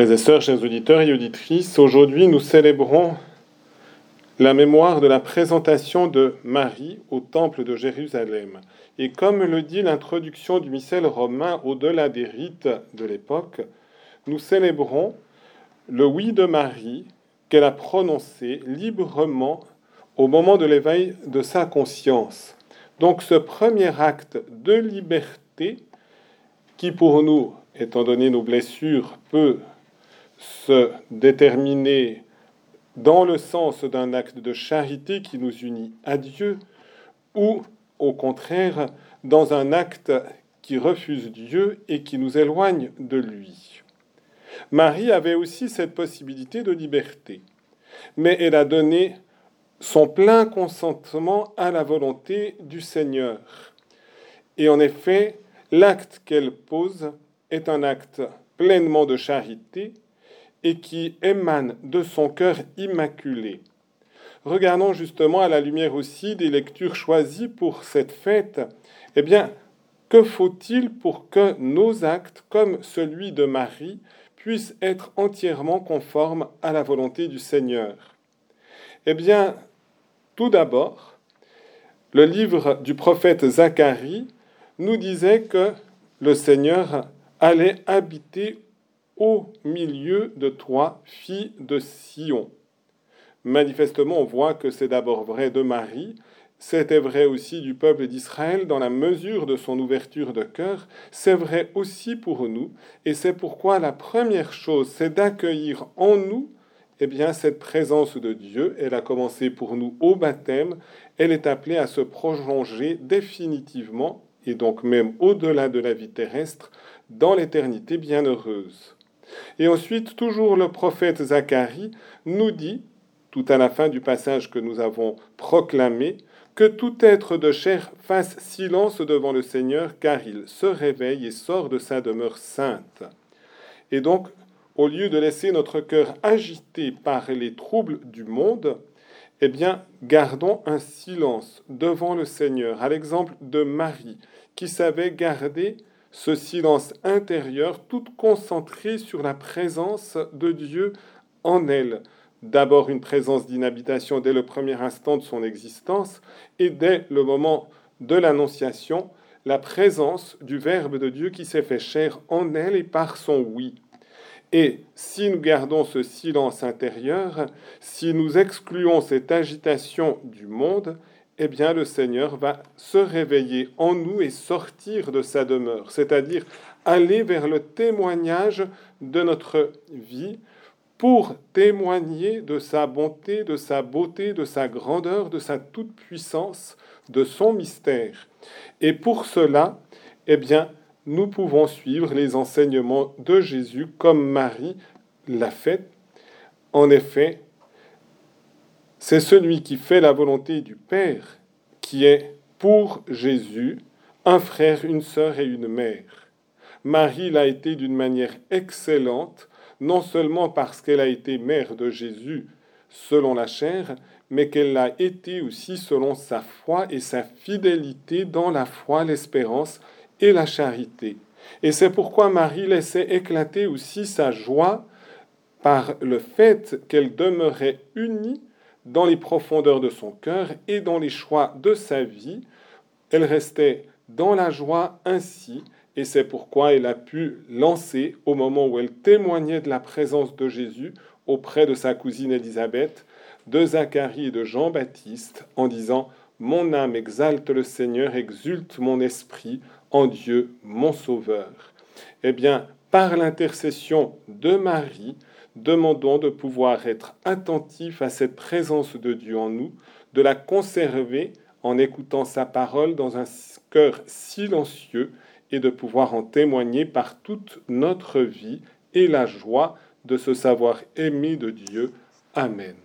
Frères et sœurs, chers auditeurs et auditrices, aujourd'hui nous célébrons la mémoire de la présentation de Marie au Temple de Jérusalem. Et comme le dit l'introduction du missel romain au-delà des rites de l'époque, nous célébrons le oui de Marie qu'elle a prononcé librement au moment de l'éveil de sa conscience. Donc ce premier acte de liberté qui pour nous, étant donné nos blessures, peut se déterminer dans le sens d'un acte de charité qui nous unit à Dieu, ou au contraire dans un acte qui refuse Dieu et qui nous éloigne de lui. Marie avait aussi cette possibilité de liberté, mais elle a donné son plein consentement à la volonté du Seigneur. Et en effet, l'acte qu'elle pose est un acte pleinement de charité et qui émane de son cœur immaculé. Regardons justement à la lumière aussi des lectures choisies pour cette fête. Eh bien, que faut-il pour que nos actes, comme celui de Marie, puissent être entièrement conformes à la volonté du Seigneur? Eh bien, tout d'abord, le livre du prophète Zacharie nous disait que le Seigneur allait habiter au milieu de toi, fille de Sion. Manifestement, on voit que c'est d'abord vrai de Marie, c'était vrai aussi du peuple d'Israël dans la mesure de son ouverture de cœur, c'est vrai aussi pour nous, et c'est pourquoi la première chose, c'est d'accueillir en nous eh bien, cette présence de Dieu, elle a commencé pour nous au baptême, elle est appelée à se prolonger définitivement, et donc même au-delà de la vie terrestre, dans l'éternité bienheureuse. Et ensuite, toujours le prophète Zacharie nous dit, tout à la fin du passage que nous avons proclamé, que tout être de chair fasse silence devant le Seigneur, car il se réveille et sort de sa demeure sainte. Et donc, au lieu de laisser notre cœur agité par les troubles du monde, eh bien, gardons un silence devant le Seigneur, à l'exemple de Marie, qui savait garder ce silence intérieur, toute concentrée sur la présence de Dieu en elle. D'abord une présence d'inhabitation dès le premier instant de son existence, et dès le moment de l'Annonciation, la présence du Verbe de Dieu qui s'est fait chair en elle et par son oui. Et si nous gardons ce silence intérieur, si nous excluons cette agitation du monde, eh bien le Seigneur va se réveiller en nous et sortir de sa demeure, c'est-à-dire aller vers le témoignage de notre vie pour témoigner de sa bonté, de sa beauté, de sa grandeur, de sa toute-puissance, de son mystère. Et pour cela, eh bien, nous pouvons suivre les enseignements de Jésus comme Marie l'a fait. En effet, c'est celui qui fait la volonté du Père qui est pour Jésus un frère, une sœur et une mère. Marie l'a été d'une manière excellente, non seulement parce qu'elle a été mère de Jésus selon la chair, mais qu'elle l'a été aussi selon sa foi et sa fidélité dans la foi, l'espérance et la charité. Et c'est pourquoi Marie laissait éclater aussi sa joie par le fait qu'elle demeurait unie dans les profondeurs de son cœur et dans les choix de sa vie. Elle restait dans la joie ainsi, et c'est pourquoi elle a pu lancer, au moment où elle témoignait de la présence de Jésus auprès de sa cousine Élisabeth, de Zacharie et de Jean-Baptiste, en disant Mon âme exalte le Seigneur, exulte mon esprit en Dieu mon Sauveur. Eh bien, par l'intercession de Marie, demandons de pouvoir être attentifs à cette présence de Dieu en nous, de la conserver en écoutant sa parole dans un cœur silencieux et de pouvoir en témoigner par toute notre vie et la joie de se savoir aimé de Dieu. Amen.